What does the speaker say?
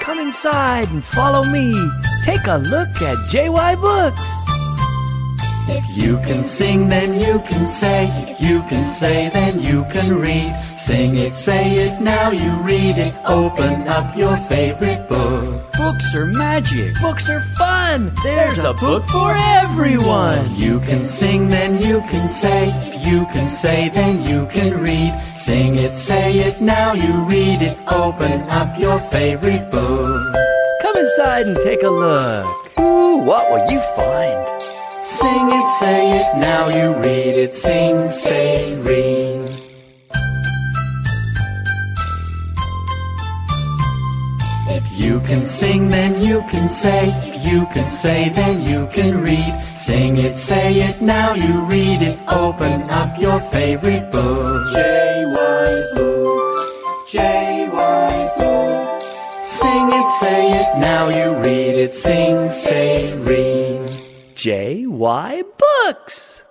Come inside and follow me. Take a look at JY Books. If you can sing, then you can say. If you can say, then you can read. Sing it, say it, now you read it. Open up your favorite book. Books are magic. Books are fun. There's a book for everyone. You can sing, then you can say. You can say, then you can read. Sing it, say it, now you read it. Open up your favorite book. Come inside and take a look. Ooh, what will you find? Sing it, say it, now you read it. Sing, say, read. If you can sing, then you can say. If you can say, then you can read. Sing it, say it, now you read it. Open up your favorite book. J.Y. Books. J.Y. Books. Sing it, say it, now you read it. Sing, say, read. JY Books.